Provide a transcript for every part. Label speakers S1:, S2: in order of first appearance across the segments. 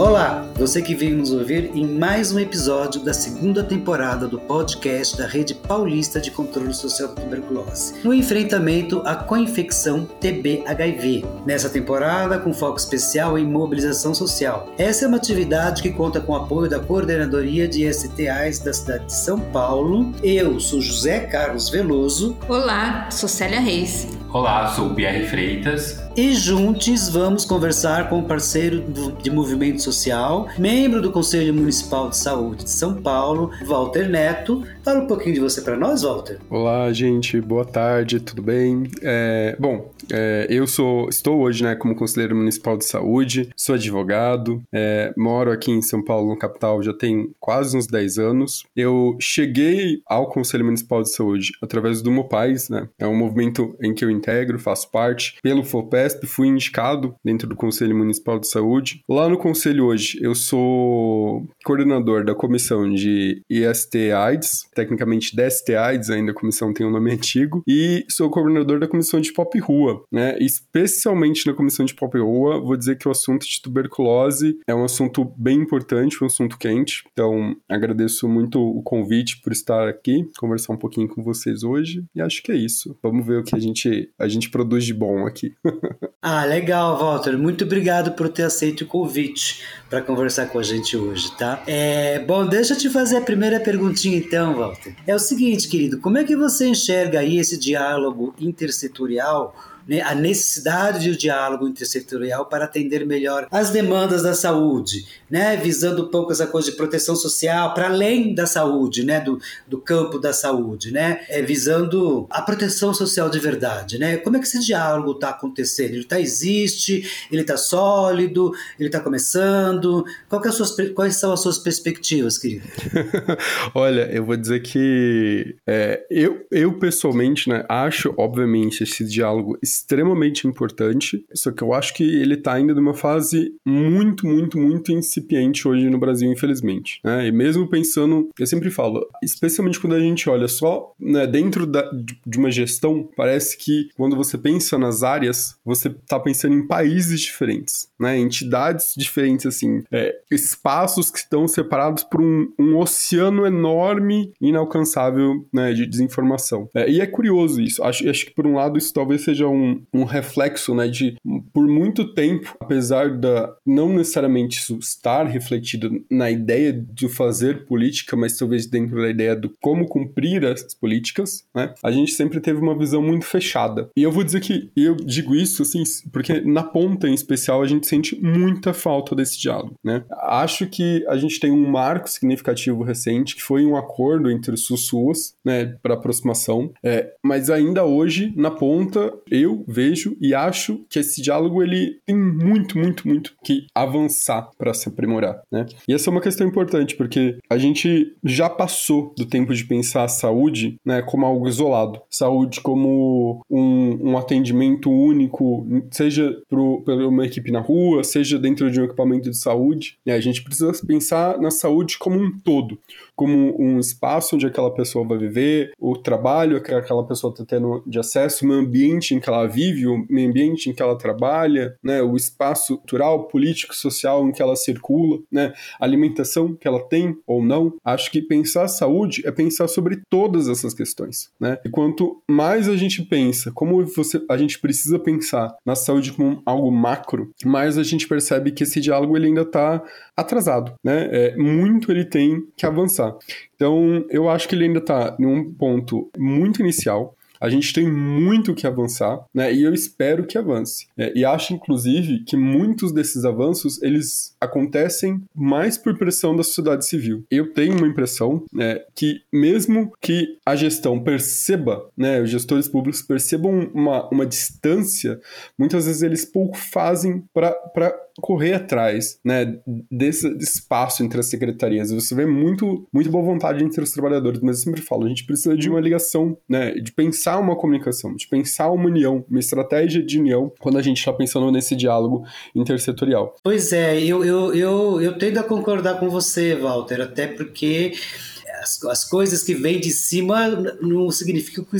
S1: Olá, você que veio nos ouvir em mais um episódio da segunda temporada do podcast da Rede Paulista de Controle Social da Tuberculose, no enfrentamento à coinfecção TB-HIV. Nessa temporada, com foco especial em mobilização social. Essa é uma atividade que conta com o apoio da Coordenadoria de STAs da cidade de São Paulo. Eu sou José Carlos Veloso.
S2: Olá, sou Célia Reis.
S3: Olá, sou Pierre Freitas.
S1: E juntos vamos conversar com o parceiro de movimento social, membro do Conselho Municipal de Saúde de São Paulo, Walter Neto. Fala um pouquinho de você para nós, Walter.
S4: Olá, gente. Boa tarde. Tudo bem? É, bom, é, eu sou, estou hoje, né, como conselheiro municipal de saúde. Sou advogado. É, moro aqui em São Paulo, no capital, já tem quase uns 10 anos. Eu cheguei ao Conselho Municipal de Saúde através do Mopais, né? É um movimento em que eu integro, faço parte. Pelo Fui indicado dentro do Conselho Municipal de Saúde. Lá no conselho hoje, eu sou coordenador da comissão de IST AIDS, tecnicamente DST AIDS, ainda a comissão tem um nome antigo, e sou coordenador da comissão de Pop Rua, né? Especialmente na comissão de Pop Rua, vou dizer que o assunto de tuberculose é um assunto bem importante, um assunto quente. Então, agradeço muito o convite por estar aqui, conversar um pouquinho com vocês hoje, e acho que é isso. Vamos ver o que a gente a gente produz de bom aqui.
S1: ah, legal, Walter. Muito obrigado por ter aceito o convite para conversar com a gente hoje, tá? É, bom, deixa eu te fazer a primeira perguntinha então, Walter. É o seguinte, querido, como é que você enxerga aí esse diálogo intersetorial né, a necessidade de diálogo intersetorial para atender melhor as demandas da saúde, né, visando um pouco essa coisa de proteção social para além da saúde, né, do, do campo da saúde, né, é, visando a proteção social de verdade, né? Como é que esse diálogo está acontecendo? Ele tá existe? Ele está sólido? Ele está começando? Qual é suas, quais são as suas perspectivas, querido?
S4: Olha, eu vou dizer que é, eu, eu pessoalmente, né, acho, obviamente, esse diálogo importante, só que eu acho que ele está ainda numa fase muito, muito, muito incipiente hoje no Brasil, infelizmente. Né? E mesmo pensando, eu sempre falo, especialmente quando a gente olha só né, dentro da, de uma gestão, parece que quando você pensa nas áreas, você está pensando em países diferentes, né? entidades diferentes, assim, é, espaços que estão separados por um, um oceano enorme, inalcançável né, de desinformação. É, e é curioso isso. Acho, acho que, por um lado, isso talvez seja um um, reflexo, né, de por muito tempo, apesar da não necessariamente isso estar refletido na ideia de fazer política, mas talvez dentro da ideia do como cumprir as políticas, né, a gente sempre teve uma visão muito fechada. E eu vou dizer que eu digo isso assim, porque na ponta em especial a gente sente muita falta desse diálogo, né? Acho que a gente tem um marco significativo recente que foi um acordo entre os SUS, né, para aproximação, é, mas ainda hoje na ponta eu eu vejo e acho que esse diálogo ele tem muito, muito, muito que avançar para se aprimorar, né? E essa é uma questão importante porque a gente já passou do tempo de pensar a saúde, né, como algo isolado, saúde como um, um atendimento único, seja por uma equipe na rua, seja dentro de um equipamento de saúde. Né? A gente precisa pensar na saúde como um todo como um espaço onde aquela pessoa vai viver, o trabalho que aquela pessoa está tendo de acesso, o ambiente em que ela vive, o meio ambiente em que ela trabalha, né, o espaço cultural, político, social em que ela circula, né, a alimentação que ela tem ou não. Acho que pensar saúde é pensar sobre todas essas questões, né? E quanto mais a gente pensa, como você, a gente precisa pensar na saúde como algo macro, mais a gente percebe que esse diálogo ele ainda está atrasado, né? É, muito ele tem que avançar. Então, eu acho que ele ainda está em um ponto muito inicial. A gente tem muito que avançar, né? E eu espero que avance. É, e acho, inclusive, que muitos desses avanços eles acontecem mais por pressão da sociedade civil. Eu tenho uma impressão né, que mesmo que a gestão perceba, né, os gestores públicos percebam uma, uma distância, muitas vezes eles pouco fazem para correr atrás, né, desse espaço entre as secretarias. Você vê muito, muito boa vontade entre os trabalhadores, mas eu sempre falo, a gente precisa de uma ligação, né, de pensar uma comunicação, de pensar uma união, uma estratégia de união quando a gente está pensando nesse diálogo intersetorial.
S1: Pois é, eu, eu, eu, eu tendo a concordar com você, Walter, até porque as, as coisas que vêm de cima não significam que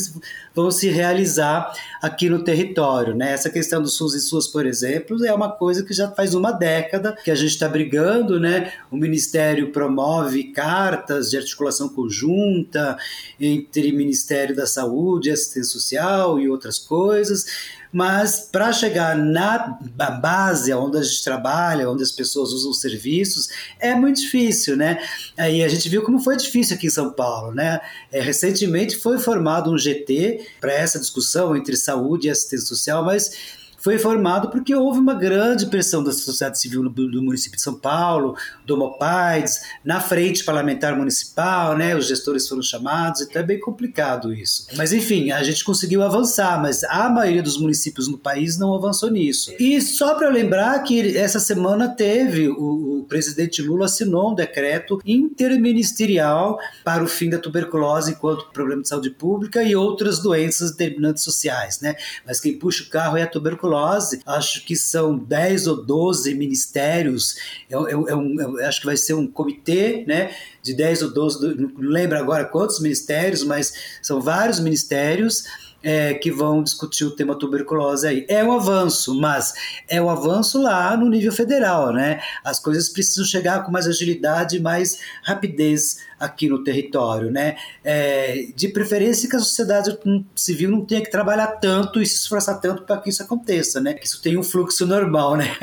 S1: vão se realizar aqui no território. Né? Essa questão do SUS e SUS, por exemplo, é uma coisa que já faz uma década que a gente está brigando. Né? O Ministério promove cartas de articulação conjunta entre Ministério da Saúde, Assistência Social e outras coisas mas para chegar na base, onde a gente trabalha, onde as pessoas usam os serviços, é muito difícil, né? Aí a gente viu como foi difícil aqui em São Paulo, né? É, recentemente foi formado um GT para essa discussão entre saúde e assistência social, mas foi formado porque houve uma grande pressão da sociedade civil do, município de São Paulo, do Mopaides, na frente parlamentar municipal, né? Os gestores foram chamados, então é bem complicado isso. Mas enfim, a gente conseguiu avançar, mas a maioria dos municípios no país não avançou nisso. E só para lembrar que essa semana teve o, o presidente Lula assinou um decreto interministerial para o fim da tuberculose enquanto problema de saúde pública e outras doenças determinantes sociais, né? Mas quem puxa o carro é a tuberculose tuberculose, acho que são 10 ou 12 ministérios, é, é, é um, é, acho que vai ser um comitê, né, de 10 ou 12, não lembro agora quantos ministérios, mas são vários ministérios é, que vão discutir o tema tuberculose aí. É um avanço, mas é um avanço lá no nível federal, né? As coisas precisam chegar com mais agilidade e mais rapidez aqui no território, né? É, de preferência que a sociedade civil não tenha que trabalhar tanto e se esforçar tanto para que isso aconteça, né? Que isso tenha um fluxo normal, né?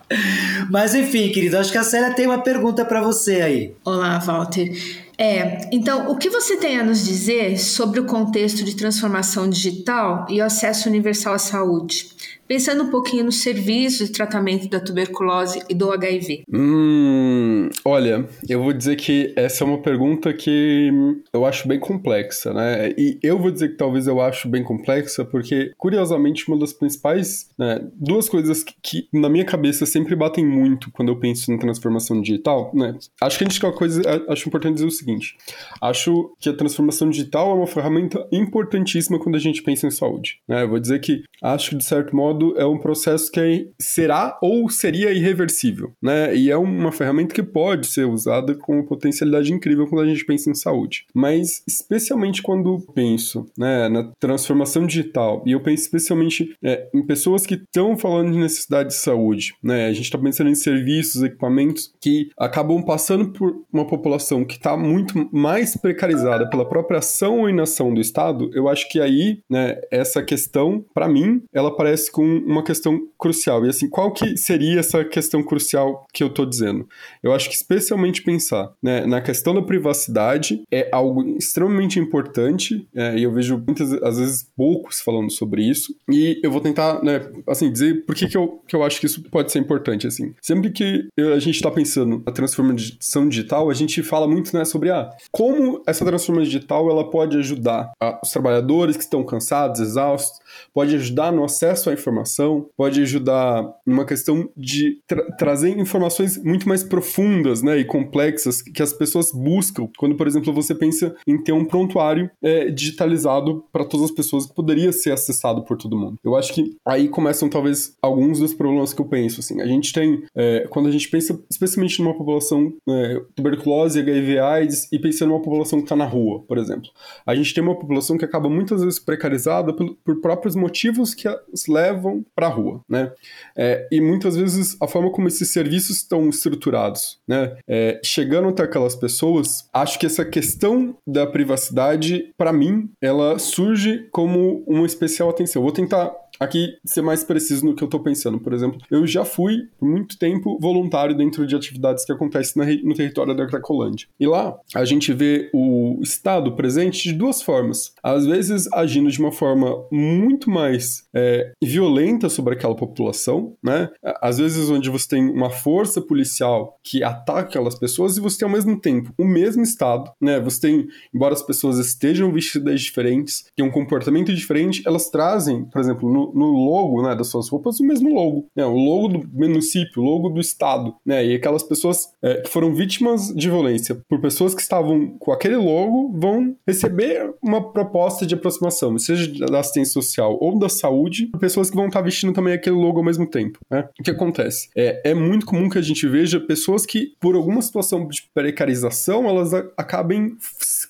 S1: Mas enfim, querido, acho que a Célia tem uma pergunta para você aí.
S2: Olá, Walter. É, então, o que você tem a nos dizer sobre o contexto de transformação digital e o acesso universal à saúde? Pensando um pouquinho nos serviços de tratamento da tuberculose e do HIV.
S4: Hum, olha, eu vou dizer que essa é uma pergunta que eu acho bem complexa, né? E eu vou dizer que talvez eu acho bem complexa porque, curiosamente, uma das principais, né, duas coisas que, que, na minha cabeça sempre batem muito quando eu penso em transformação digital, né? Acho que a gente tem uma coisa, acho importante dizer o seguinte: acho que a transformação digital é uma ferramenta importantíssima quando a gente pensa em saúde, né? Eu vou dizer que acho que de certo modo é um processo que será ou seria irreversível, né? E é uma ferramenta que pode ser usada com potencialidade incrível quando a gente pensa em saúde. Mas, especialmente quando penso né, na transformação digital, e eu penso especialmente é, em pessoas que estão falando de necessidade de saúde, né? A gente está pensando em serviços, equipamentos que acabam passando por uma população que está muito mais precarizada pela própria ação ou inação do Estado, eu acho que aí, né, essa questão, para mim, ela parece com uma questão crucial. E assim, qual que seria essa questão crucial que eu estou dizendo? Eu acho que especialmente pensar né, na questão da privacidade é algo extremamente importante, é, e eu vejo muitas, às vezes, poucos falando sobre isso. E eu vou tentar, né, assim, dizer por que, que, eu, que eu acho que isso pode ser importante, assim. Sempre que a gente está pensando na transformação digital, a gente fala muito, né, sobre ah, como essa transformação digital ela pode ajudar a, os trabalhadores que estão cansados, exaustos, pode ajudar no acesso à informação, pode ajudar numa questão de tra trazer informações muito mais profundas né, e complexas que as pessoas buscam. Quando, por exemplo, você pensa em ter um prontuário é, digitalizado para todas as pessoas que poderia ser acessado por todo mundo. Eu acho que aí começam talvez alguns dos problemas que eu penso. Assim, a gente tem, é, quando a gente pensa especialmente numa população é, tuberculose, HIV, AIDS e pensando numa população que está na rua, por exemplo, a gente tem uma população que acaba muitas vezes precarizada por, por próprios motivos que as levam para a rua, né? É, e muitas vezes a forma como esses serviços estão estruturados, né? É, chegando até aquelas pessoas, acho que essa questão da privacidade, para mim, ela surge como uma especial atenção. Vou tentar aqui ser mais preciso no que eu tô pensando. Por exemplo, eu já fui por muito tempo voluntário dentro de atividades que acontecem no território da Cracolândia. E lá a gente vê o Estado presente de duas formas. Às vezes agindo de uma forma muito mais é, violenta sobre aquela população, né? Às vezes onde você tem uma força policial que ataca aquelas pessoas e você tem ao mesmo tempo o mesmo Estado, né? Você tem, embora as pessoas estejam vestidas diferentes, têm um comportamento diferente, elas trazem, por exemplo, no no, logo né, das suas roupas o mesmo logo. Né, o logo do município, o logo do estado. Né, e aquelas pessoas é, que foram vítimas de violência por pessoas que estavam com aquele logo vão receber uma proposta de aproximação, seja da assistência social ou da saúde, pessoas que vão estar vestindo também aquele logo ao mesmo tempo. Né? O que acontece? É, é muito comum que a gente veja pessoas que, por alguma situação de precarização, elas acabem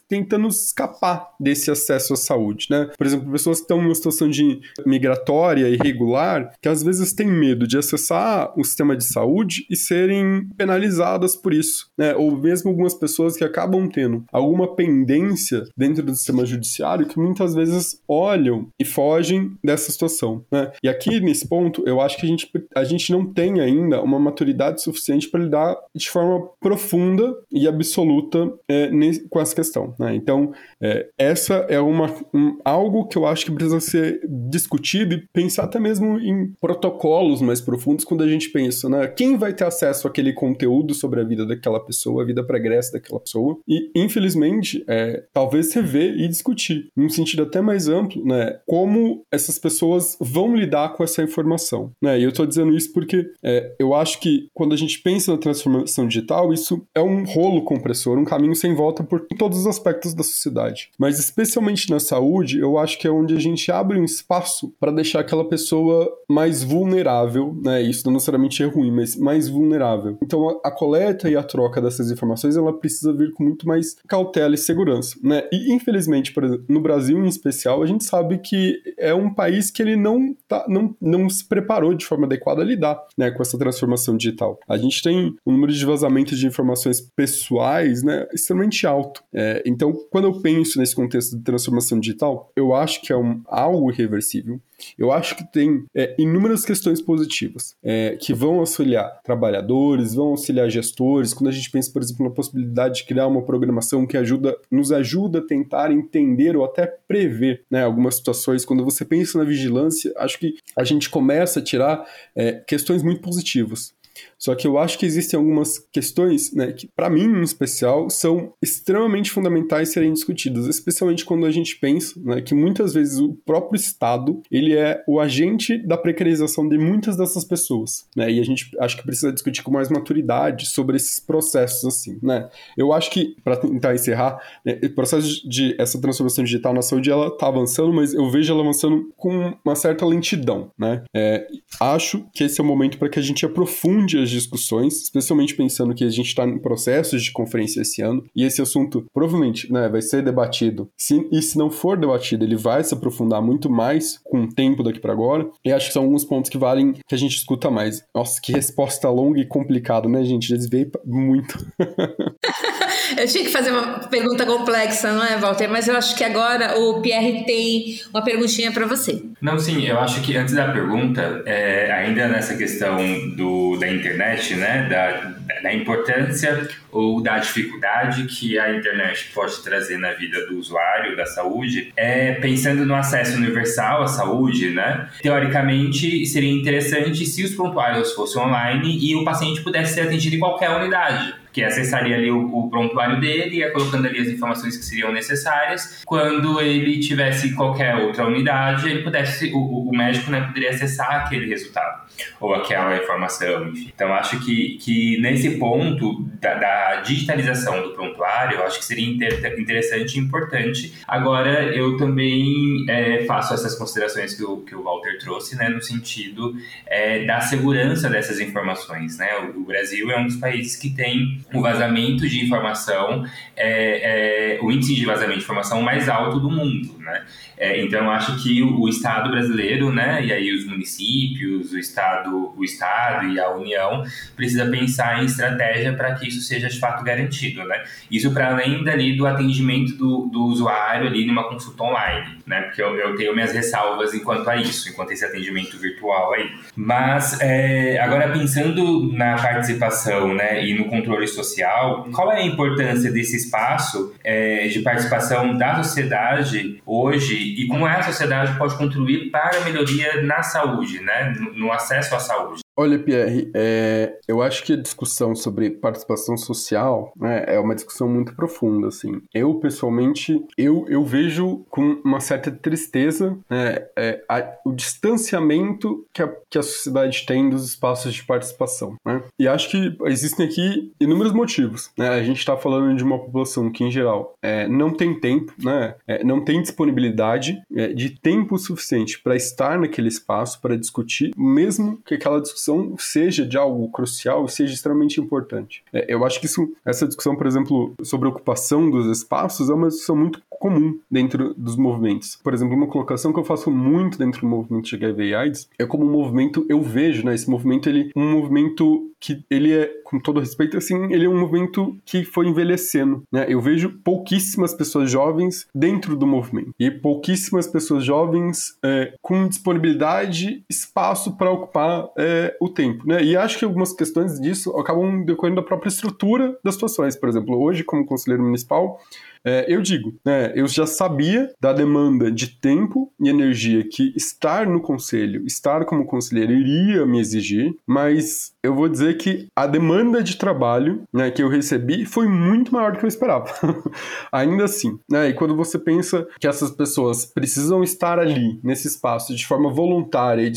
S4: tentando escapar desse acesso à saúde, né? Por exemplo, pessoas que estão em uma situação de migratória irregular, que às vezes têm medo de acessar o sistema de saúde e serem penalizadas por isso, né? Ou mesmo algumas pessoas que acabam tendo alguma pendência dentro do sistema judiciário que muitas vezes olham e fogem dessa situação, né? E aqui nesse ponto, eu acho que a gente, a gente não tem ainda uma maturidade suficiente para lidar de forma profunda e absoluta é, com essa questão. Né? Então, é, essa é uma, um, algo que eu acho que precisa ser discutido e pensar até mesmo em protocolos mais profundos quando a gente pensa, né? Quem vai ter acesso àquele conteúdo sobre a vida daquela pessoa, a vida pregressa daquela pessoa? E, infelizmente, é, talvez rever e discutir, num sentido até mais amplo, né? Como essas pessoas vão lidar com essa informação, né? E eu estou dizendo isso porque é, eu acho que quando a gente pensa na transformação digital, isso é um rolo compressor, um caminho sem volta por todos os aspectos da sociedade. Mas especialmente na saúde, eu acho que é onde a gente abre um espaço para deixar aquela pessoa mais vulnerável, né? Isso não necessariamente é ruim, mas mais vulnerável. Então a, a coleta e a troca dessas informações, ela precisa vir com muito mais cautela e segurança, né? E infelizmente, por exemplo, no Brasil em especial, a gente sabe que é um país que ele não tá, não, não se preparou de forma adequada a lidar, né, com essa transformação digital. A gente tem um número de vazamentos de informações pessoais, né, extremamente alto. É, então, quando eu penso nesse contexto de transformação digital, eu acho que é um, algo irreversível. Eu acho que tem é, inúmeras questões positivas é, que vão auxiliar trabalhadores, vão auxiliar gestores. Quando a gente pensa, por exemplo, na possibilidade de criar uma programação que ajuda, nos ajuda a tentar entender ou até prever né, algumas situações. Quando você pensa na vigilância, acho que a gente começa a tirar é, questões muito positivas. Só que eu acho que existem algumas questões, né, que para mim em especial são extremamente fundamentais serem discutidas, especialmente quando a gente pensa, né, que muitas vezes o próprio Estado, ele é o agente da precarização de muitas dessas pessoas, né? E a gente acho que precisa discutir com mais maturidade sobre esses processos assim, né? Eu acho que para tentar encerrar, né, o processo de essa transformação digital na saúde ela tá avançando, mas eu vejo ela avançando com uma certa lentidão, né? É, acho que esse é o momento para que a gente aprofunde as discussões, especialmente pensando que a gente está em processos de conferência esse ano, e esse assunto provavelmente né, vai ser debatido. Se, e se não for debatido, ele vai se aprofundar muito mais com o tempo daqui para agora. E acho que são alguns pontos que valem que a gente escuta mais. Nossa, que resposta longa e complicada, né, gente? Desviei muito.
S2: eu tinha que fazer uma pergunta complexa, não é, Walter? Mas eu acho que agora o Pierre tem uma perguntinha para você.
S3: Não, sim, eu acho que antes da pergunta, é, ainda nessa questão do, da internet, né, da, da importância ou da dificuldade que a internet pode trazer na vida do usuário da saúde, é pensando no acesso universal à saúde, né? Teoricamente, seria interessante se os prontuários fossem online e o paciente pudesse ser atendido em qualquer unidade que acessaria ali o, o prontuário dele, ia colocando ali as informações que seriam necessárias. Quando ele tivesse qualquer outra unidade, ele pudesse, o, o médico né, poderia acessar aquele resultado ou aquela informação, enfim. Então acho que, que nesse ponto da, da digitalização do prontuário, acho que seria inter, interessante e importante. Agora eu também é, faço essas considerações que o, que o Walter trouxe, né, no sentido é, da segurança dessas informações, né? O, o Brasil é um dos países que tem o vazamento de informação, é, é, o índice de vazamento de informação mais alto do mundo, né? É, então, eu acho que o, o, Estado brasileiro, né, e aí os municípios, o Estado, o Estado e a União precisa pensar em estratégia para que isso seja de fato garantido, né? Isso para além dali do atendimento do, do usuário ali numa consulta online, né? Porque eu, eu tenho minhas ressalvas enquanto a isso, enquanto esse atendimento virtual aí. Mas é, agora pensando na participação, né, e no controle social, qual é a importância desse espaço é, de participação da sociedade hoje e como é a sociedade pode contribuir para a melhoria na saúde, né, no, no acesso à saúde.
S4: Olha, Pierre, é, eu acho que a discussão sobre participação social né, é uma discussão muito profunda, assim. Eu, pessoalmente, eu, eu vejo com uma certa tristeza né, é, a, o distanciamento que a, que a sociedade tem dos espaços de participação, né? E acho que existem aqui inúmeros motivos, né? A gente está falando de uma população que, em geral, é, não tem tempo, né? É, não tem disponibilidade é, de tempo suficiente para estar naquele espaço, para discutir, mesmo que aquela discussão seja de algo crucial, seja extremamente importante. É, eu acho que isso, essa discussão, por exemplo, sobre ocupação dos espaços é uma discussão muito comum dentro dos movimentos. Por exemplo, uma colocação que eu faço muito dentro do movimento de HIV e AIDS é como um movimento, eu vejo, né, esse movimento, ele um movimento que ele é, com todo respeito, assim, ele é um movimento que foi envelhecendo, né? Eu vejo pouquíssimas pessoas jovens dentro do movimento e pouquíssimas pessoas jovens é, com disponibilidade, espaço para ocupar é, o tempo, né? E acho que algumas questões disso acabam decorrendo da própria estrutura das situações. Por exemplo, hoje, como conselheiro municipal, é, eu digo, né, eu já sabia da demanda de tempo e energia que estar no conselho, estar como conselheiro iria me exigir, mas eu vou dizer que a demanda de trabalho né, que eu recebi foi muito maior do que eu esperava. Ainda assim, né, e quando você pensa que essas pessoas precisam estar ali, nesse espaço, de forma voluntária e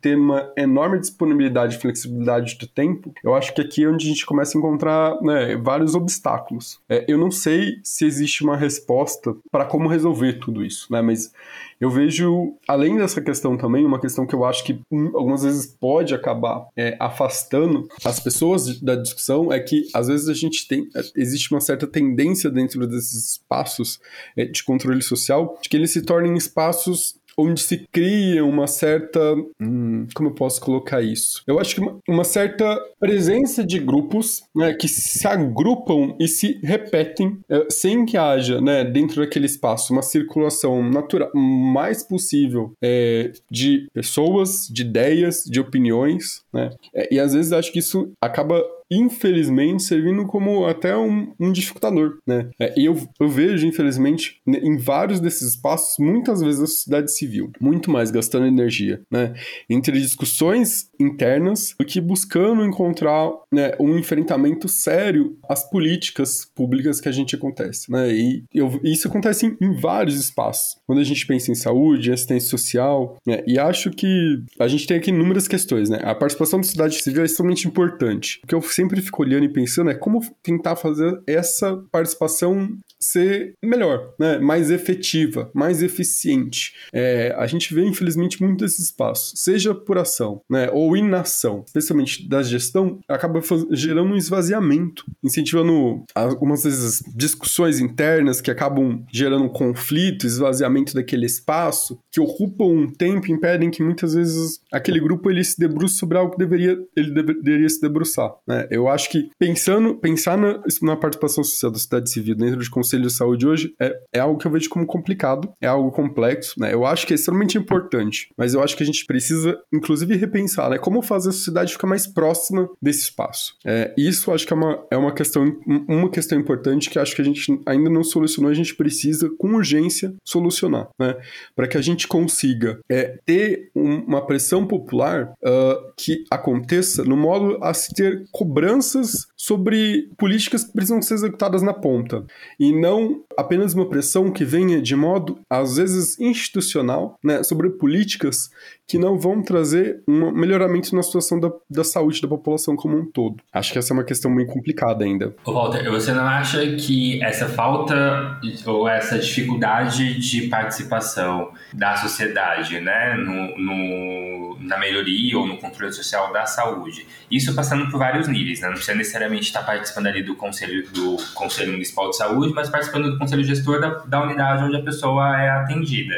S4: ter uma enorme disponibilidade e flexibilidade do tempo, eu acho que aqui é onde a gente começa a encontrar né, vários obstáculos. É, eu não sei se existe existe uma resposta para como resolver tudo isso, né? Mas eu vejo, além dessa questão também, uma questão que eu acho que hum, algumas vezes pode acabar é, afastando as pessoas da discussão é que às vezes a gente tem, é, existe uma certa tendência dentro desses espaços é, de controle social de que eles se tornem espaços onde se cria uma certa. Hum, como eu posso colocar isso? Eu acho que uma, uma certa presença de grupos né, que se agrupam e se repetem é, sem que haja, né, dentro daquele espaço, uma circulação natural mais possível é, de pessoas, de ideias, de opiniões, né? É, e às vezes acho que isso acaba infelizmente, servindo como até um, um dificultador, né? É, eu, eu vejo, infelizmente, em vários desses espaços, muitas vezes a sociedade civil, muito mais gastando energia, né? Entre discussões internas do que buscando encontrar né, um enfrentamento sério às políticas públicas que a gente acontece, né? E eu, isso acontece em, em, vários espaços. Quando a gente pensa em saúde, assistência social, né? E acho que a gente tem aqui inúmeras questões, né? A participação da sociedade civil é extremamente importante. O que eu sempre fico olhando e pensando é como tentar fazer essa participação ser melhor, né? mais efetiva, mais eficiente. É, a gente vê, infelizmente, muito desses espaços, seja por ação né? ou inação, especialmente da gestão, acaba gerando um esvaziamento, incentivando algumas vezes discussões internas que acabam gerando conflito, esvaziamento daquele espaço, que ocupam um tempo impedem que muitas vezes aquele grupo ele se debruce sobre algo que deveria, ele deveria se debruçar. Né? Eu acho que pensando, pensar na, na participação social da sociedade civil dentro de Conselho de Saúde hoje é, é algo que eu vejo como complicado, é algo complexo, né? Eu acho que é extremamente importante, mas eu acho que a gente precisa, inclusive, repensar, né? Como fazer a sociedade ficar mais próxima desse espaço. É, isso acho que é uma, é uma questão uma questão importante que acho que a gente ainda não solucionou, a gente precisa, com urgência, solucionar, né? Para que a gente consiga é, ter um, uma pressão popular uh, que aconteça no modo a se ter cobranças sobre políticas que precisam ser executadas na ponta e não apenas uma pressão que venha de modo às vezes institucional, né, sobre políticas que não vão trazer um melhoramento na situação da, da saúde da população como um todo. Acho que essa é uma questão bem complicada ainda.
S3: Ô Walter, você não acha que essa falta ou essa dificuldade de participação da sociedade, né, no, no, na melhoria ou no controle social da saúde, isso passando por vários níveis, né, não precisa necessariamente estar participando ali do conselho do conselho municipal de saúde, mas participando do conselho gestor da, da unidade onde a pessoa é atendida.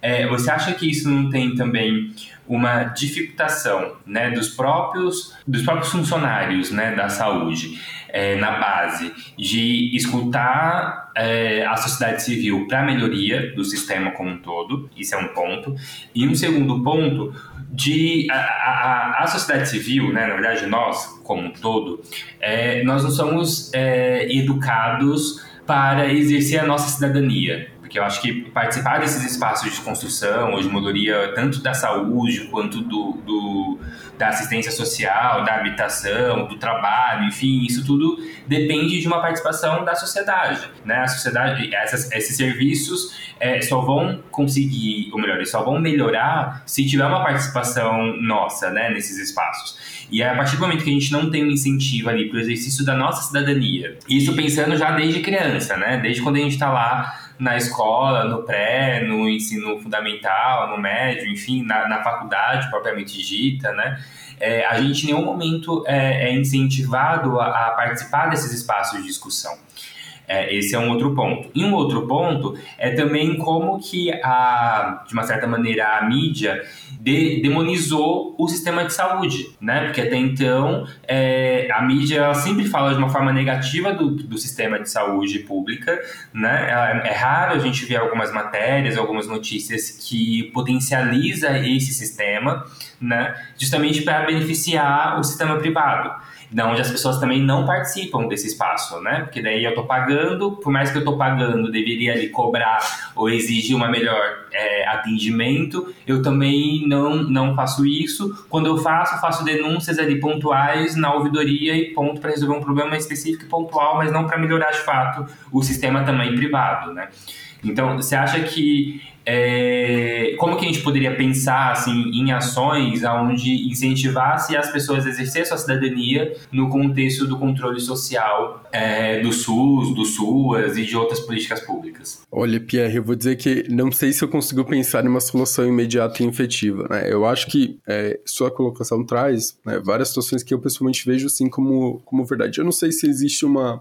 S3: É, você acha que isso não tem também uma dificultação né, dos, próprios, dos próprios funcionários né, da saúde é, na base de escutar é, a sociedade civil para a melhoria do sistema como um todo? Isso é um ponto. E um segundo ponto, de a, a, a sociedade civil, né, na verdade nós como um todo, é, nós não somos é, educados para exercer a nossa cidadania porque eu acho que participar desses espaços de construção ou de melhoria, tanto da saúde quanto do, do da assistência social, da habitação, do trabalho, enfim, isso tudo depende de uma participação da sociedade, né? A sociedade, essas, esses serviços é, só vão conseguir, ou melhor, só vão melhorar se tiver uma participação nossa, né, nesses espaços. E é a partir do momento que a gente não tem um incentivo ali para o exercício da nossa cidadania, isso pensando já desde criança, né? Desde quando a gente está lá na escola, no pré, no ensino fundamental, no médio, enfim, na, na faculdade propriamente dita, né? É, a gente em nenhum momento é, é incentivado a, a participar desses espaços de discussão. É, esse é um outro ponto. E um outro ponto é também como que, a, de uma certa maneira, a mídia de, demonizou o sistema de saúde, né? Porque até então é, a mídia sempre fala de uma forma negativa do, do sistema de saúde pública, né? É, é raro a gente ver algumas matérias, algumas notícias que potencializa esse sistema, né? Justamente para beneficiar o sistema privado da onde as pessoas também não participam desse espaço, né? Porque daí eu estou pagando, por mais que eu estou pagando, deveria ali cobrar ou exigir uma melhor é, atendimento, eu também não, não faço isso. Quando eu faço, faço denúncias ali pontuais na ouvidoria e ponto para resolver um problema específico e pontual, mas não para melhorar de fato o sistema também privado, né? Então, você acha que é, como que a gente poderia pensar assim, em ações onde incentivasse as pessoas a exercer sua cidadania no contexto do controle social é, do SUS, do SUAS e de outras políticas públicas?
S4: Olha, Pierre, eu vou dizer que não sei se eu consigo pensar em uma solução imediata e efetiva. Né? Eu acho que é, sua colocação traz né, várias situações que eu pessoalmente vejo assim como, como verdade. Eu não sei se existe uma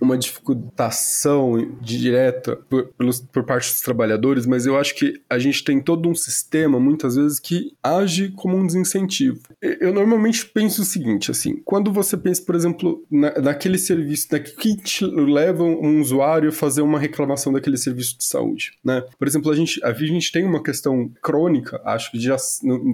S4: uma dificultação direta por, pelos, por parte dos trabalhadores, mas eu acho que a gente tem todo um sistema, muitas vezes, que age como um desincentivo. Eu normalmente penso o seguinte, assim, quando você pensa, por exemplo, na, naquele serviço, na, que te leva um usuário a fazer uma reclamação daquele serviço de saúde, né? Por exemplo, a gente, a gente tem uma questão crônica, acho que de,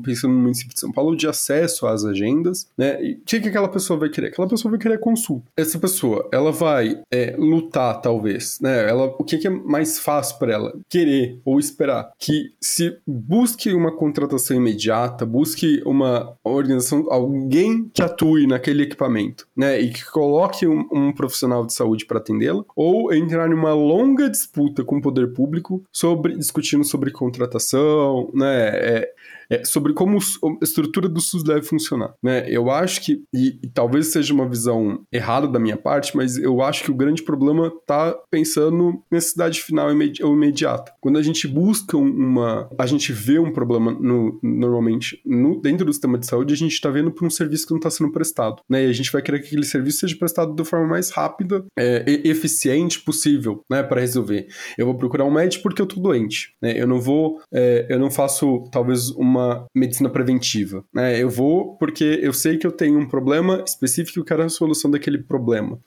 S4: pensando no município de São Paulo, de acesso às agendas, né? E o que, que aquela pessoa vai querer? Aquela pessoa vai querer consulta. Essa pessoa, ela vai é, lutar, talvez, né? Ela, o que, que é mais fácil para ela? Querer ou esperar que se busque uma contratação imediata, busque uma organização, alguém que atue naquele equipamento, né? E que coloque um, um profissional de saúde para atendê-la, ou entrar numa longa disputa com o poder público sobre discutindo sobre contratação, né? É, é, sobre como a estrutura do SUS deve funcionar. Né? Eu acho que, e, e, talvez seja uma visão errada da minha parte, mas eu acho que o grande problema está pensando necessidade final imedi ou imediata. Quando a gente busca uma. A gente vê um problema no, normalmente no, dentro do sistema de saúde, a gente está vendo por um serviço que não está sendo prestado. Né? E a gente vai querer que aquele serviço seja prestado da forma mais rápida é, e eficiente possível né, para resolver. Eu vou procurar um médico porque eu tô doente. Né? Eu não vou. É, eu não faço talvez uma uma medicina preventiva. Né? Eu vou porque eu sei que eu tenho um problema específico e quero a solução daquele problema.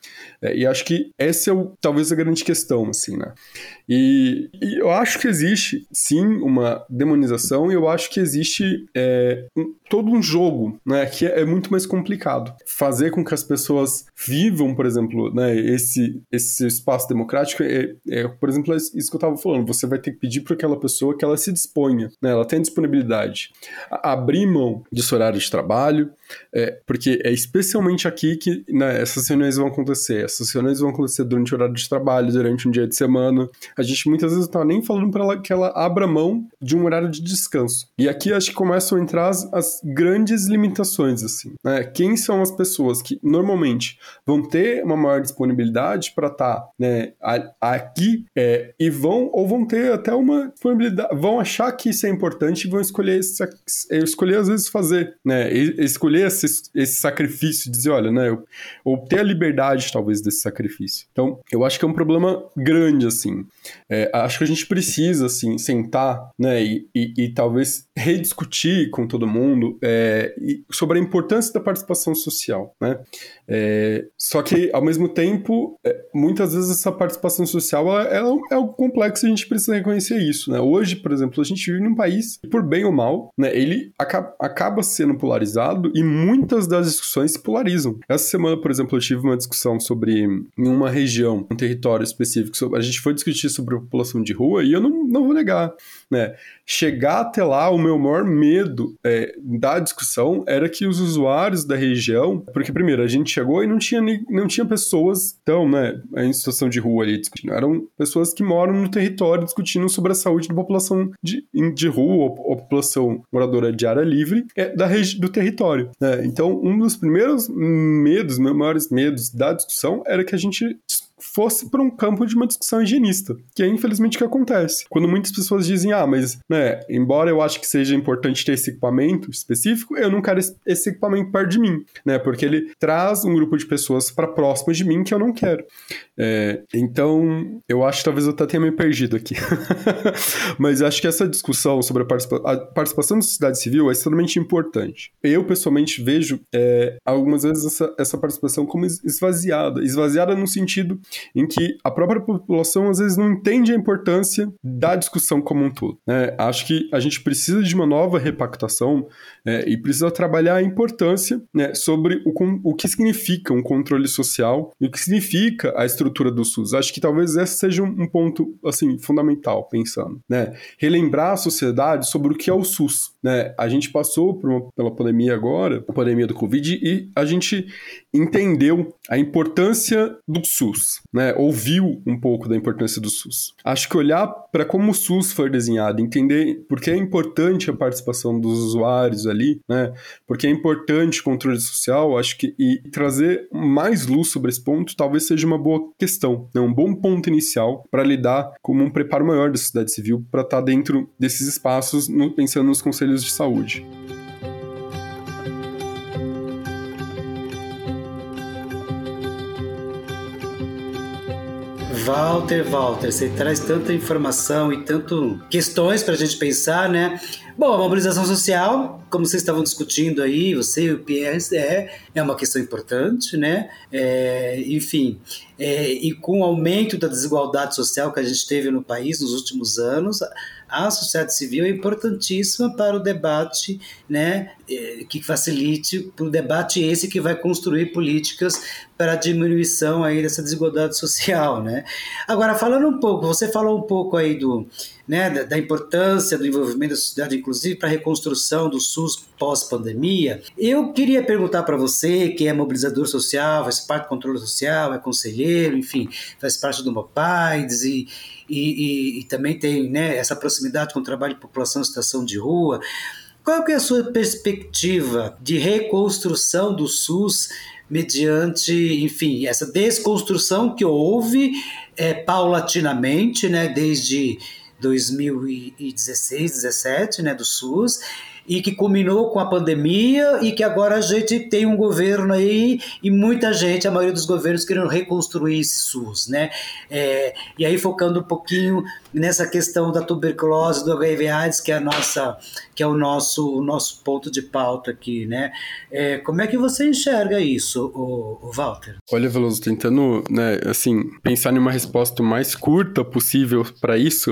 S4: É, e acho que essa é o, talvez a grande questão, assim, né? E, e, eu acho que existe, sim, uma demonização e eu acho que existe é, um, todo um jogo, né, que é, muito mais complicado. Fazer com que as pessoas vivam, por exemplo, né, esse, esse espaço democrático, é, é por exemplo, é isso que eu estava falando, você vai ter que pedir para aquela pessoa que ela se disponha, né, ela tenha disponibilidade, abrir mão desse horário de trabalho, é, porque é especialmente aqui que né, essas reuniões vão acontecer. Essas reuniões vão acontecer durante o horário de trabalho, durante um dia de semana. A gente muitas vezes não tá nem falando para ela que ela abra mão de um horário de descanso. E aqui acho que começam a entrar as, as grandes limitações, assim. Né? Quem são as pessoas que normalmente vão ter uma maior disponibilidade para estar tá, né, aqui é, e vão, ou vão ter até uma disponibilidade, vão achar que isso é importante e vão escolher, escolher às vezes fazer, né? Escolher esse, esse sacrifício, dizer, olha, né, eu, ou ter a liberdade, talvez, desse sacrifício. Então, eu acho que é um problema grande, assim. É, acho que a gente precisa, assim, sentar, né, e, e, e talvez rediscutir com todo mundo é, sobre a importância da participação social, né. É, só que, ao mesmo tempo, é, muitas vezes essa participação social ela, ela é algo complexo e a gente precisa reconhecer isso, né. Hoje, por exemplo, a gente vive num país, por bem ou mal, né, ele acaba, acaba sendo polarizado e muitas das discussões se polarizam. Essa semana, por exemplo, eu tive uma discussão sobre em uma região, um território específico, a gente foi discutir sobre a população de rua e eu não, não vou negar, né, chegar até lá, o meu maior medo é, da discussão era que os usuários da região, porque primeiro a gente chegou e não tinha, não tinha pessoas tão, né, em situação de rua ali discutindo, eram pessoas que moram no território discutindo sobre a saúde da população de, de rua ou, ou população moradora de área livre é, da do território. Né? Então, um dos primeiros medos, meus maiores medos da discussão era que a gente fosse para um campo de uma discussão higienista, que é infelizmente o que acontece. Quando muitas pessoas dizem, ah, mas, né, embora eu acho que seja importante ter esse equipamento específico, eu não quero esse equipamento perto de mim, né, porque ele traz um grupo de pessoas para próximo de mim que eu não quero. É, então, eu acho que talvez eu até tenha me perdido aqui. mas acho que essa discussão sobre a, participa a, participação da sociedade civil é extremamente importante. Eu, pessoalmente, vejo é, algumas vezes essa, essa participação como esvaziada. Esvaziada no sentido em que a própria população às vezes não entende a importância da discussão como um todo. Né? Acho que a gente precisa de uma nova repactação é, e precisa trabalhar a importância né, sobre o, o que significa um controle social e o que significa a estrutura do SUS. Acho que talvez esse seja um, um ponto assim fundamental pensando, né? Relembrar a sociedade sobre o que é o SUS, né? A gente passou uma, pela pandemia agora, a pandemia do Covid e a gente entendeu a importância do SUS, né? Ouviu um pouco da importância do SUS. Acho que olhar para como o SUS foi desenhado, entender por que é importante a participação dos usuários ali, né? Porque é importante o controle social, acho que e trazer mais luz sobre esse ponto talvez seja uma boa questão, né? um bom ponto inicial para lidar com um preparo maior da sociedade civil para estar tá dentro desses espaços, no, pensando nos conselhos de saúde.
S1: Walter, Walter, você traz tanta informação e tanto questões para a gente pensar, né? Bom, a mobilização social, como vocês estavam discutindo aí, você e o PS, é, é uma questão importante, né? É, enfim, é, e com o aumento da desigualdade social que a gente teve no país nos últimos anos, a sociedade civil é importantíssima para o debate, né, é, que facilite o debate esse que vai construir políticas para a diminuição aí dessa desigualdade social, né? Agora falando um pouco, você falou um pouco aí do, né, da, da importância do envolvimento da sociedade inclusive para a reconstrução do SUS pós-pandemia. Eu queria perguntar para você, que é mobilizador social, faz parte do controle social, é conselheiro, enfim, faz parte do Mopaides e, e, e, e também tem né, essa proximidade com o trabalho de população em situação de rua. Qual que é a sua perspectiva de reconstrução do SUS mediante, enfim, essa desconstrução que houve é, paulatinamente, né, desde 2016, 17, né, do SUS, e que culminou com a pandemia e que agora a gente tem um governo aí e muita gente, a maioria dos governos querendo reconstruir esse SUS, né? É, e aí focando um pouquinho nessa questão da tuberculose, do HIV/AIDS, que é a nossa, que é o nosso, o nosso ponto de pauta aqui, né? É, como é que você enxerga isso, o, o Walter?
S4: Olha, Veloso, tentando, né, assim, pensar em uma resposta mais curta possível para isso,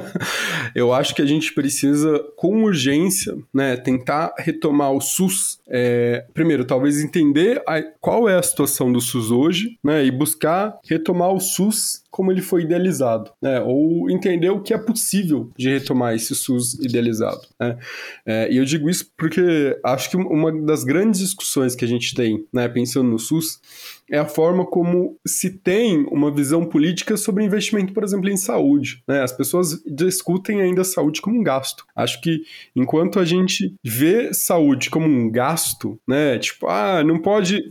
S4: eu acho que a gente precisa, com urgência né, tentar retomar o SUS, é, primeiro, talvez entender a, qual é a situação do SUS hoje, né, e buscar retomar o SUS como ele foi idealizado, né? ou entender o que é possível de retomar esse SUS idealizado. Né? É, e eu digo isso porque acho que uma das grandes discussões que a gente tem, né, pensando no SUS, é a forma como se tem uma visão política sobre investimento, por exemplo, em saúde. Né? As pessoas discutem ainda a saúde como um gasto. Acho que enquanto a gente vê saúde como um gasto, né? Tipo, ah, não pode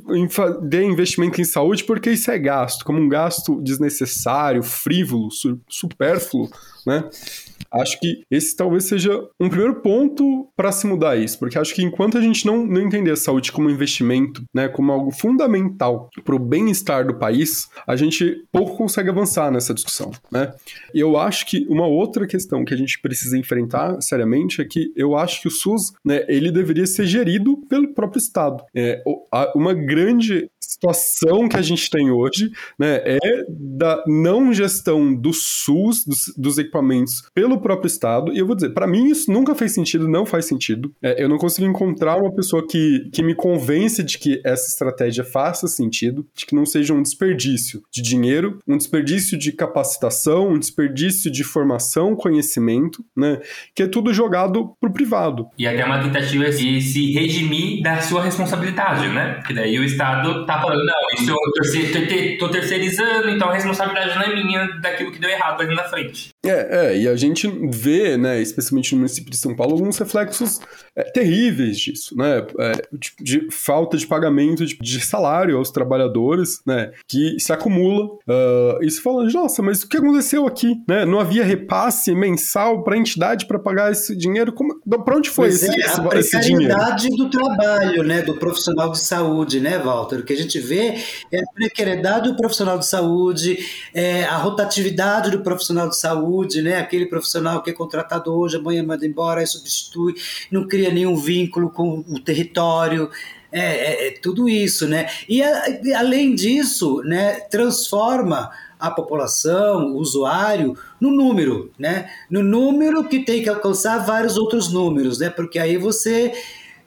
S4: ter investimento em saúde porque isso é gasto, como um gasto desnecessário, frívolo, supérfluo, né? Acho que esse talvez seja um primeiro ponto para se mudar isso, porque acho que enquanto a gente não, não entender a saúde como investimento, né, como algo fundamental para o bem-estar do país, a gente pouco consegue avançar nessa discussão, né? Eu acho que uma outra questão que a gente precisa enfrentar seriamente é que eu acho que o SUS, né, ele deveria ser gerido pelo próprio Estado. É, uma grande situação que a gente tem hoje, né, é da não gestão do SUS, dos, dos equipamentos, pelo próprio Estado. E eu vou dizer, para mim isso nunca fez sentido, não faz sentido. É, eu não consigo encontrar uma pessoa que, que me convence de que essa estratégia faça sentido, de que não seja um desperdício de dinheiro, um desperdício de capacitação, um desperdício de formação, conhecimento, né, que é tudo jogado pro privado.
S3: E até uma tentativa de se redimir da sua responsabilidade, né? Porque daí o Estado tá falando, não, isso eu tô terceirizando, então a responsabilidade não é minha daquilo que deu errado ali na frente.
S4: É, é, e a gente vê, né, especialmente no município de São Paulo, alguns reflexos é, terríveis disso, né, é, de, de, falta de pagamento de, de, salário aos trabalhadores, né, que se acumula. Uh, e se fala, nossa, mas o que aconteceu aqui, né? Não havia repasse mensal para a entidade para pagar esse dinheiro? Para onde foi esse,
S1: é,
S4: esse,
S1: a
S4: dinheiro?
S1: do trabalho, né, do profissional de saúde, né, Walter? O que a gente vê é a precariedade do profissional de saúde, é a rotatividade do profissional de saúde, né? Aquele profissional que é contratado hoje, amanhã manda embora, aí substitui, não cria nenhum vínculo com o território. É, é, é tudo isso, né? E a, além disso, né, transforma a população, o usuário, no número, né? No número que tem que alcançar vários outros números, né? Porque aí você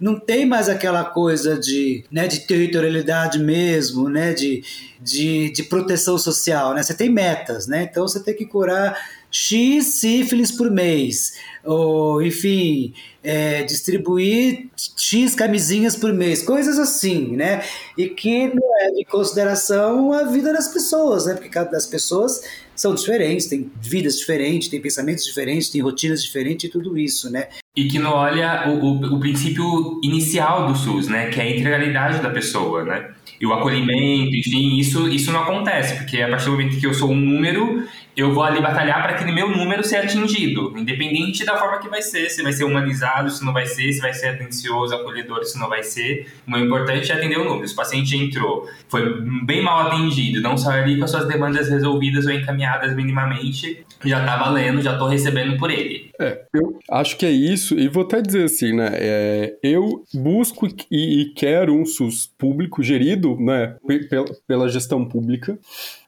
S1: não tem mais aquela coisa de, né, de territorialidade mesmo, né, de, de, de proteção social, né? Você tem metas, né? Então você tem que curar X sífilis por mês, ou enfim, é, distribuir X camisinhas por mês, coisas assim, né? E que não é de consideração a vida das pessoas, né? Porque cada das pessoas são diferentes, têm vidas diferentes, têm pensamentos diferentes, têm rotinas diferentes e tudo isso, né?
S3: E que não olha o, o, o princípio inicial do SUS, né? Que é a integralidade da pessoa, né? E o acolhimento, enfim, isso, isso não acontece, porque a partir do momento que eu sou um número, eu vou ali batalhar para aquele meu número ser atingido, independente da forma que vai ser, se vai ser humanizado, se não vai ser, se vai ser atencioso, acolhedor, se não vai ser. O importante é atender o número. Se o paciente entrou, foi bem mal atendido, não saiu ali com as suas demandas resolvidas ou encaminhadas minimamente, já tá valendo, já tô recebendo por ele.
S4: É, eu acho que é isso, e vou até dizer assim, né, é, eu busco e, e quero um SUS público gerido, né, pela, pela gestão pública,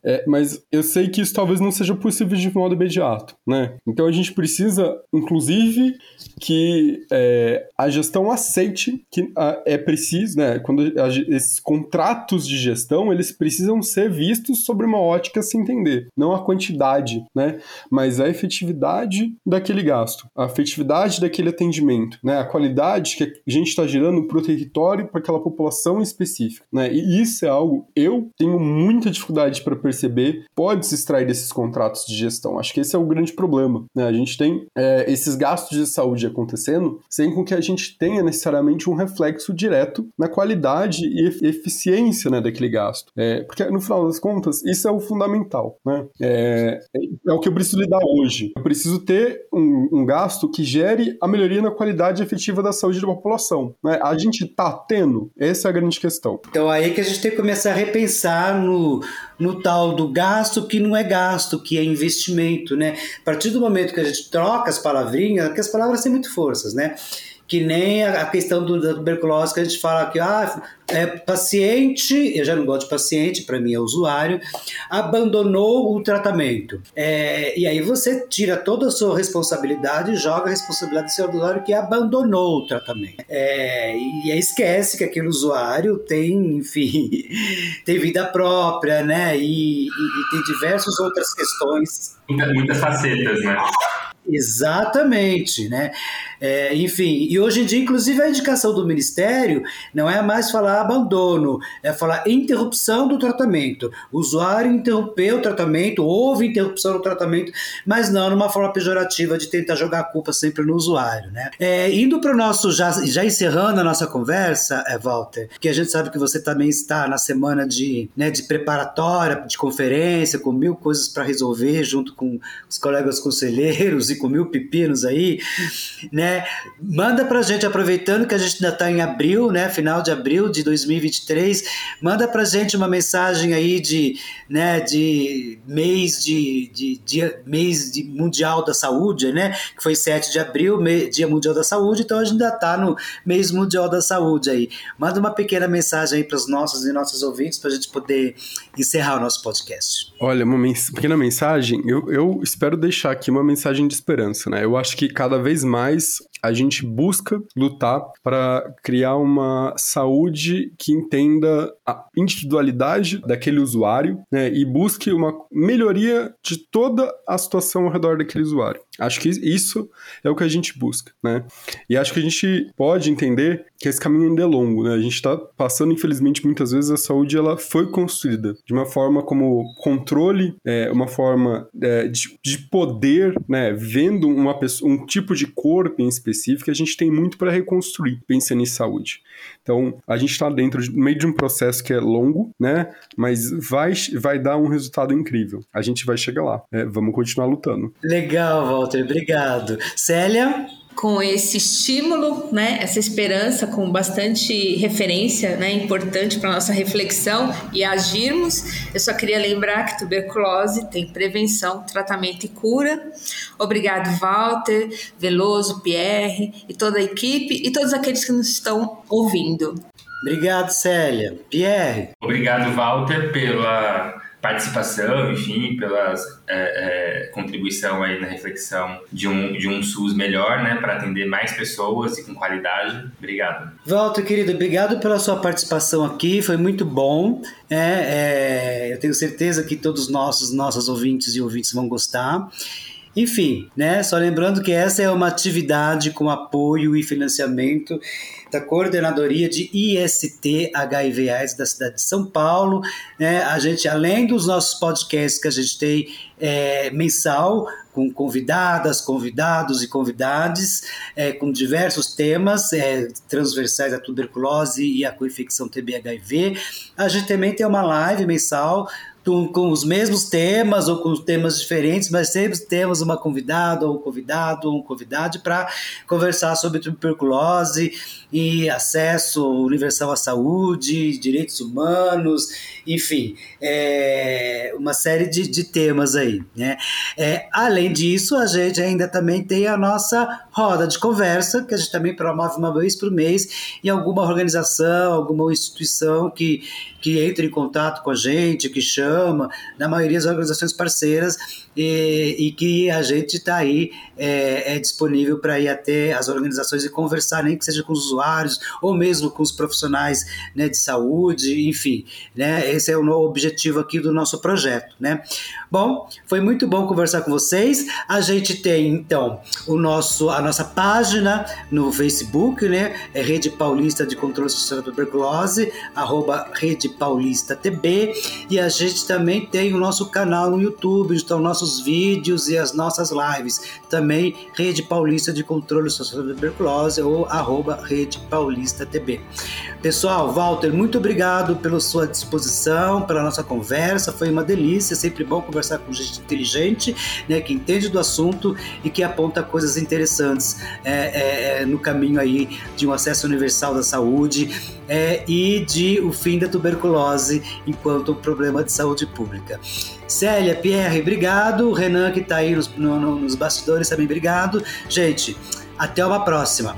S4: é, mas eu sei que isso talvez não seja possível de modo imediato, né? Então a gente precisa, inclusive, que é, a gestão aceite que a, é preciso, né? Quando a, esses contratos de gestão eles precisam ser vistos sobre uma ótica se entender, não a quantidade, né? Mas a efetividade daquele gasto, a efetividade daquele atendimento, né? A qualidade que a gente está gerando para o território, para aquela população específica, né? E isso é algo eu tenho muita dificuldade para perceber perceber, pode se extrair desses contratos de gestão. Acho que esse é o grande problema. Né? A gente tem é, esses gastos de saúde acontecendo sem com que a gente tenha necessariamente um reflexo direto na qualidade e eficiência né, daquele gasto. É, porque, no final das contas, isso é o fundamental. Né? É, é, o que eu preciso lidar hoje. Eu preciso ter um, um, gasto que gere a melhoria na qualidade efetiva da saúde da população. Né? A gente está tendo? Essa é a grande questão.
S1: Então, aí que a gente tem que começar a repensar no, no tal do gasto que não é gasto, que é investimento, né? A partir do momento que a gente troca as palavrinhas, porque as palavras têm muito forças, né? Que nem a questão do, da tuberculose que a gente fala que ah, é, paciente, eu já não gosto de paciente, para mim é usuário, abandonou o tratamento. É, e aí você tira toda a sua responsabilidade e joga a responsabilidade do seu usuário que abandonou o tratamento. É, e aí esquece que aquele usuário tem, enfim, tem vida própria, né? E, e, e tem diversas outras questões.
S3: Muitas, muitas facetas, né?
S1: Exatamente, né? É, enfim, e hoje em dia, inclusive, a indicação do Ministério não é mais falar abandono, é falar interrupção do tratamento. O usuário interrompeu o tratamento, houve interrupção do tratamento, mas não numa forma pejorativa de tentar jogar a culpa sempre no usuário, né? É, indo para o nosso, já, já encerrando a nossa conversa, é, Walter, que a gente sabe que você também está na semana de, né, de preparatória, de conferência, com mil coisas para resolver, junto com os colegas conselheiros e 5 mil pepinos aí, né? Manda pra gente, aproveitando que a gente ainda está em abril, né? Final de abril de 2023, manda pra gente uma mensagem aí de, né, de mês de, de dia, mês de mundial da saúde, né? Que foi 7 de abril, Dia Mundial da Saúde, então a gente ainda está no mês mundial da saúde aí. Manda uma pequena mensagem aí para os nossos e nossos ouvintes para a gente poder encerrar o nosso podcast.
S4: Olha, uma pequena mensagem, eu, eu espero deixar aqui uma mensagem de esperança, né? Eu acho que cada vez mais a gente busca lutar para criar uma saúde que entenda a individualidade daquele usuário né, e busque uma melhoria de toda a situação ao redor daquele usuário. Acho que isso é o que a gente busca, né? E acho que a gente pode entender que esse caminho ainda é longo, né? A gente está passando, infelizmente, muitas vezes a saúde ela foi construída de uma forma como controle, é, uma forma é, de, de, poder, né? Vendo uma pessoa, um tipo de corpo em específico, a gente tem muito para reconstruir pensando em saúde. Então, a gente está dentro de meio de um processo que é longo, né? Mas vai, vai dar um resultado incrível. A gente vai chegar lá. Né? Vamos continuar lutando.
S1: Legal, Walter. Obrigado. Célia?
S2: Com esse estímulo, né, essa esperança, com bastante referência, né, importante para nossa reflexão e agirmos. Eu só queria lembrar que tuberculose tem prevenção, tratamento e cura. Obrigado, Walter, Veloso, Pierre e toda a equipe e todos aqueles que nos estão ouvindo.
S1: Obrigado, Célia. Pierre.
S3: Obrigado, Walter, pela participação, enfim, pela é, é, contribuição aí na reflexão de um, de um SUS melhor, né, para atender mais pessoas e com qualidade. Obrigado.
S1: Walter, querido, obrigado pela sua participação aqui, foi muito bom. É, é eu tenho certeza que todos nossos nossos ouvintes e ouvintes vão gostar. Enfim, né? Só lembrando que essa é uma atividade com apoio e financiamento da Coordenadoria de IST HIV AIDS da cidade de São Paulo. Né? A gente, além dos nossos podcasts que a gente tem é, mensal, com convidadas, convidados e convidades, é, com diversos temas é, transversais à tuberculose e à coinfecção TB-HIV. A gente também tem uma live mensal com, com, os mesmos temas ou com temas diferentes, mas sempre temos uma convidada ou um convidado ou um convidado para conversar sobre tuberculose e acesso universal à saúde, direitos humanos, enfim, é, uma série de, de temas aí. Né? É, além disso, a gente ainda também tem a nossa roda de conversa, que a gente também promove uma vez por mês em alguma organização, alguma instituição que, que entra em contato com a gente, que chama, na maioria das organizações parceiras, e, e que a gente está aí é, é disponível para ir até as organizações e conversar, nem que seja com os usuários ou mesmo com os profissionais né, de saúde, enfim, né, esse é o objetivo aqui do nosso projeto, né. Bom, foi muito bom conversar com vocês. A gente tem então o nosso a nossa página no Facebook, né, é Rede Paulista de Controle Social da Tuberculose, arroba Rede Paulista TB, e a gente também tem o nosso canal no YouTube, então nossos vídeos e as nossas lives. Também Rede Paulista de Controle Social da Tuberculose ou arroba Rede Paulista TB. Pessoal, Walter, muito obrigado pela sua disposição, pela nossa conversa. Foi uma delícia, sempre bom conversar com gente inteligente, né, que entende do assunto e que aponta coisas interessantes é, é, é no caminho aí de um acesso universal da saúde é, e de o fim da tuberculose enquanto um problema de saúde pública. Célia, Pierre, obrigado. Renan, que está aí nos, no, nos bastidores, também obrigado. Gente, até uma próxima.